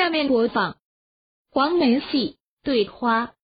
下面播放黄梅戏对花。